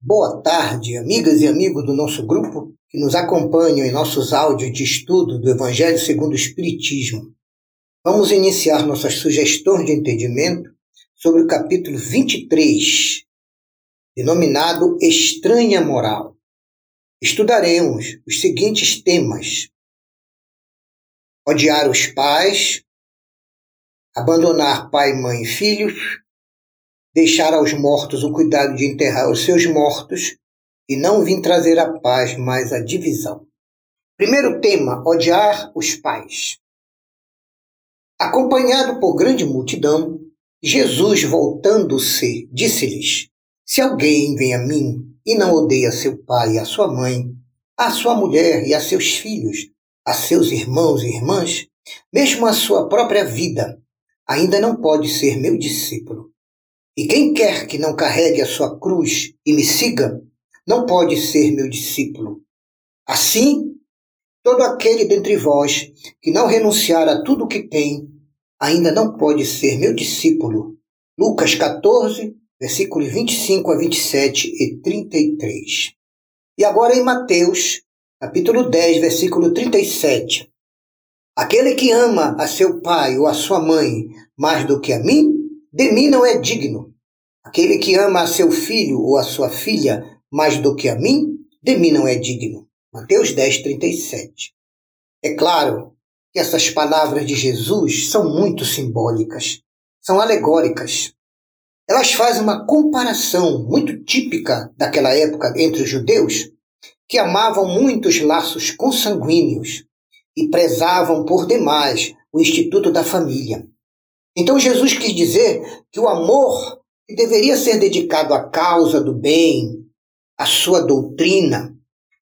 Boa tarde, amigas e amigos do nosso grupo que nos acompanham em nossos áudios de estudo do Evangelho segundo o Espiritismo. Vamos iniciar nossas sugestões de entendimento sobre o capítulo 23, denominado Estranha Moral. Estudaremos os seguintes temas: odiar os pais, abandonar pai, mãe e filhos, deixar aos mortos o cuidado de enterrar os seus mortos e não vim trazer a paz, mas a divisão. Primeiro tema: odiar os pais. Acompanhado por grande multidão, Jesus, voltando-se, disse-lhes: Se alguém vem a mim e não odeia seu pai e a sua mãe, a sua mulher e a seus filhos, a seus irmãos e irmãs, mesmo a sua própria vida, ainda não pode ser meu discípulo. E quem quer que não carregue a sua cruz e me siga, não pode ser meu discípulo. Assim, todo aquele dentre vós que não renunciar a tudo o que tem, ainda não pode ser meu discípulo. Lucas 14, versículos 25 a 27 e 33. E agora em Mateus, capítulo 10, versículo 37. Aquele que ama a seu pai ou a sua mãe mais do que a mim, de mim não é digno. Aquele que ama a seu filho ou a sua filha mais do que a mim, de mim não é digno. Mateus 10, 37. É claro que essas palavras de Jesus são muito simbólicas, são alegóricas. Elas fazem uma comparação muito típica daquela época entre os judeus, que amavam muito os laços consanguíneos e prezavam por demais o instituto da família. Então Jesus quis dizer que o amor que deveria ser dedicado à causa do bem, à sua doutrina,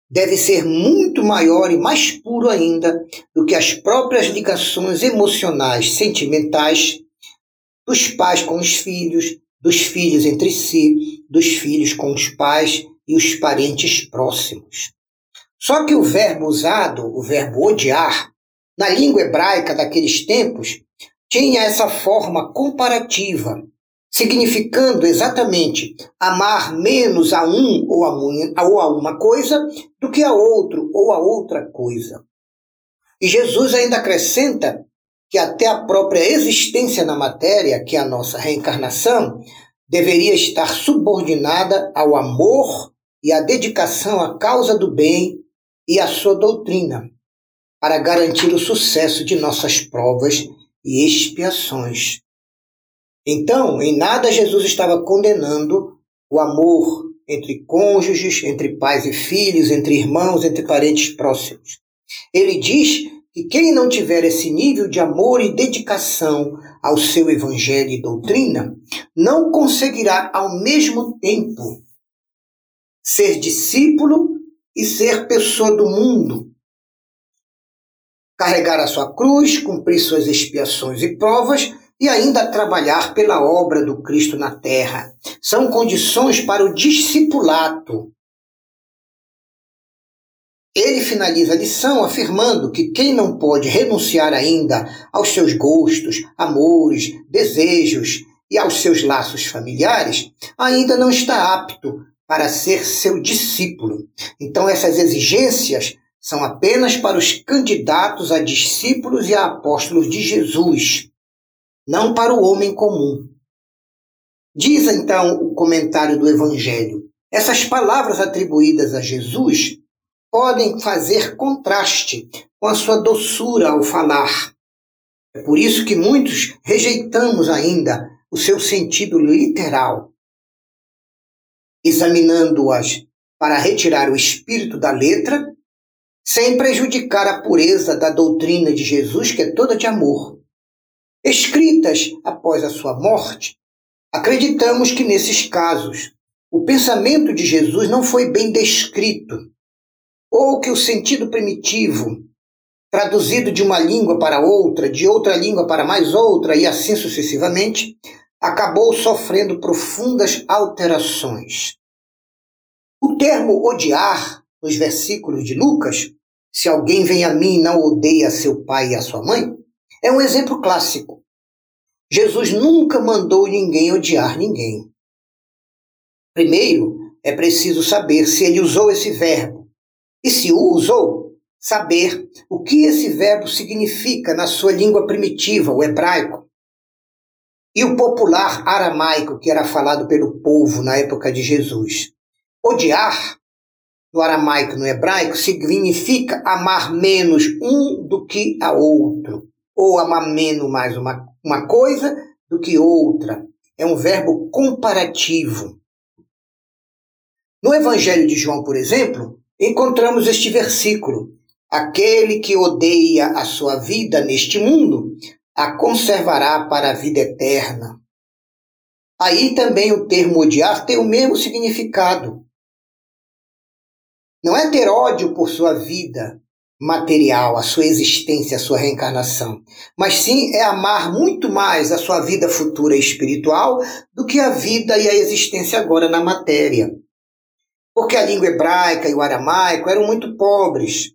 deve ser muito maior e mais puro ainda do que as próprias ligações emocionais, sentimentais dos pais com os filhos, dos filhos entre si, dos filhos com os pais e os parentes próximos. Só que o verbo usado, o verbo odiar, na língua hebraica daqueles tempos, tinha essa forma comparativa, significando exatamente amar menos a um ou a, ou a uma coisa do que a outro ou a outra coisa. E Jesus ainda acrescenta que até a própria existência na matéria, que é a nossa reencarnação, deveria estar subordinada ao amor e à dedicação à causa do bem e à sua doutrina, para garantir o sucesso de nossas provas e expiações. Então, em nada Jesus estava condenando o amor entre cônjuges, entre pais e filhos, entre irmãos, entre parentes próximos. Ele diz que quem não tiver esse nível de amor e dedicação ao seu evangelho e doutrina, não conseguirá ao mesmo tempo ser discípulo e ser pessoa do mundo. Carregar a sua cruz, cumprir suas expiações e provas e ainda trabalhar pela obra do Cristo na terra. São condições para o discipulato. Ele finaliza a lição afirmando que quem não pode renunciar ainda aos seus gostos, amores, desejos e aos seus laços familiares, ainda não está apto para ser seu discípulo. Então, essas exigências são apenas para os candidatos a discípulos e a apóstolos de Jesus não para o homem comum. Diz então o comentário do Evangelho: essas palavras atribuídas a Jesus podem fazer contraste com a sua doçura ao falar. É por isso que muitos rejeitamos ainda o seu sentido literal. Examinando-as para retirar o espírito da letra, sem prejudicar a pureza da doutrina de Jesus, que é toda de amor escritas após a sua morte, acreditamos que nesses casos o pensamento de Jesus não foi bem descrito, ou que o sentido primitivo, traduzido de uma língua para outra, de outra língua para mais outra e assim sucessivamente, acabou sofrendo profundas alterações. O termo odiar, nos versículos de Lucas, se alguém vem a mim e não odeia seu pai e a sua mãe, é um exemplo clássico. Jesus nunca mandou ninguém odiar ninguém. Primeiro, é preciso saber se ele usou esse verbo. E se o usou, saber o que esse verbo significa na sua língua primitiva, o hebraico. E o popular aramaico que era falado pelo povo na época de Jesus. Odiar, no aramaico no hebraico, significa amar menos um do que a outro, ou amar menos mais uma, uma coisa do que outra. É um verbo comparativo. No Evangelho de João, por exemplo, encontramos este versículo: Aquele que odeia a sua vida neste mundo, a conservará para a vida eterna. Aí também o termo odiar tem o mesmo significado. Não é ter ódio por sua vida material, a sua existência, a sua reencarnação, mas sim é amar muito mais a sua vida futura espiritual do que a vida e a existência agora na matéria. Porque a língua hebraica e o aramaico eram muito pobres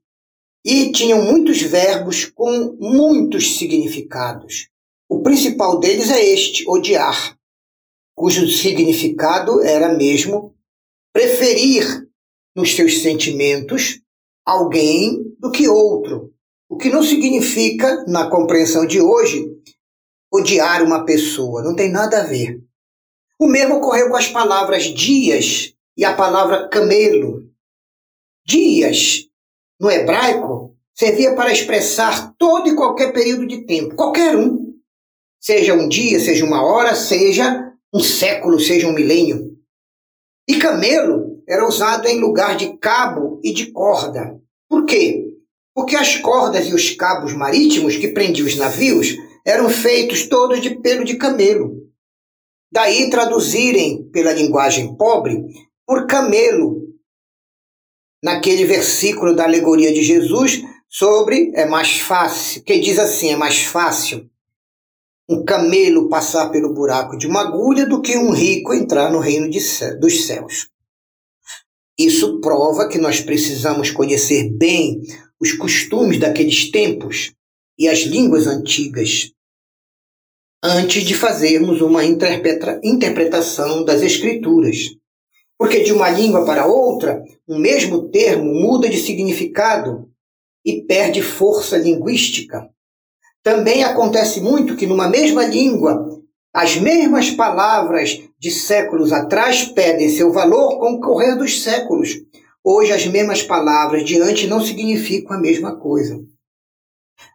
e tinham muitos verbos com muitos significados. O principal deles é este, odiar, cujo significado era mesmo preferir nos seus sentimentos alguém do que outro. O que não significa, na compreensão de hoje, odiar uma pessoa. Não tem nada a ver. O mesmo ocorreu com as palavras dias e a palavra camelo. Dias no hebraico, servia para expressar todo e qualquer período de tempo, qualquer um. Seja um dia, seja uma hora, seja um século, seja um milênio. E camelo era usado em lugar de cabo e de corda. Por quê? Porque as cordas e os cabos marítimos que prendiam os navios eram feitos todos de pelo de camelo. Daí traduzirem pela linguagem pobre por camelo, naquele versículo da alegoria de Jesus sobre é mais fácil, que diz assim, é mais fácil um camelo passar pelo buraco de uma agulha do que um rico entrar no reino de, dos céus. Isso prova que nós precisamos conhecer bem os costumes daqueles tempos e as línguas antigas antes de fazermos uma interpretação das Escrituras. Porque de uma língua para outra, um mesmo termo muda de significado e perde força linguística. Também acontece muito que numa mesma língua, as mesmas palavras de séculos atrás perdem seu valor com o correr dos séculos. Hoje as mesmas palavras de antes não significam a mesma coisa.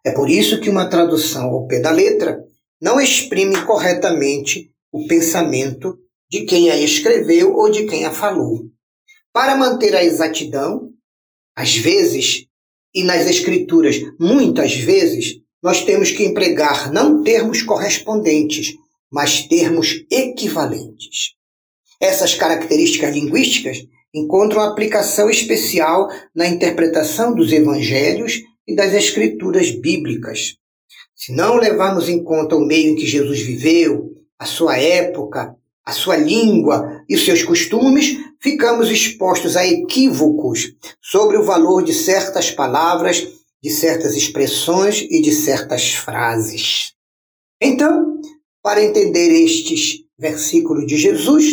É por isso que uma tradução ao pé da letra não exprime corretamente o pensamento de quem a escreveu ou de quem a falou. Para manter a exatidão, às vezes, e nas escrituras, muitas vezes, nós temos que empregar não termos correspondentes, mas termos equivalentes. Essas características linguísticas encontram aplicação especial na interpretação dos evangelhos e das escrituras bíblicas. Se não levarmos em conta o meio em que Jesus viveu, a sua época, a sua língua e seus costumes, ficamos expostos a equívocos sobre o valor de certas palavras, de certas expressões e de certas frases. Então, para entender estes versículos de Jesus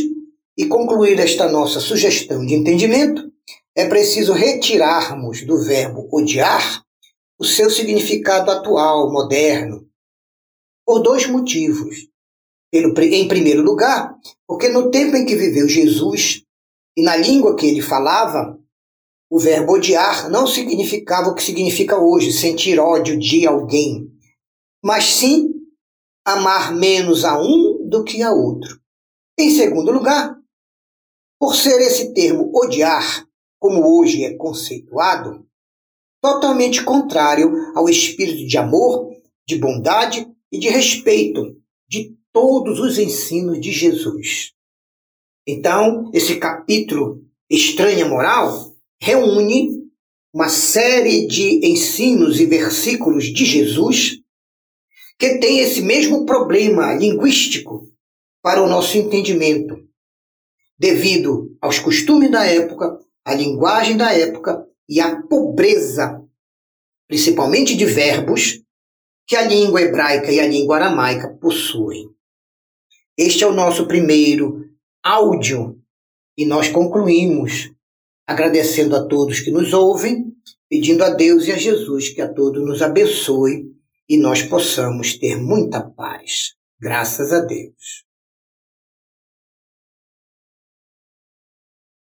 e concluir esta nossa sugestão de entendimento, é preciso retirarmos do verbo odiar o seu significado atual, moderno, por dois motivos. Em primeiro lugar, porque no tempo em que viveu Jesus e na língua que ele falava, o verbo odiar não significava o que significa hoje, sentir ódio de alguém, mas sim amar menos a um do que a outro. Em segundo lugar, por ser esse termo odiar, como hoje é conceituado, totalmente contrário ao espírito de amor, de bondade e de respeito de todos os ensinos de Jesus. Então, esse capítulo Estranha Moral reúne uma série de ensinos e versículos de Jesus que tem esse mesmo problema linguístico para o nosso entendimento, devido aos costumes da época, à linguagem da época e à pobreza, principalmente de verbos, que a língua hebraica e a língua aramaica possuem. Este é o nosso primeiro áudio E nós concluímos agradecendo a todos que nos ouvem, pedindo a Deus e a Jesus que a todos nos abençoe e nós possamos ter muita paz. Graças a Deus.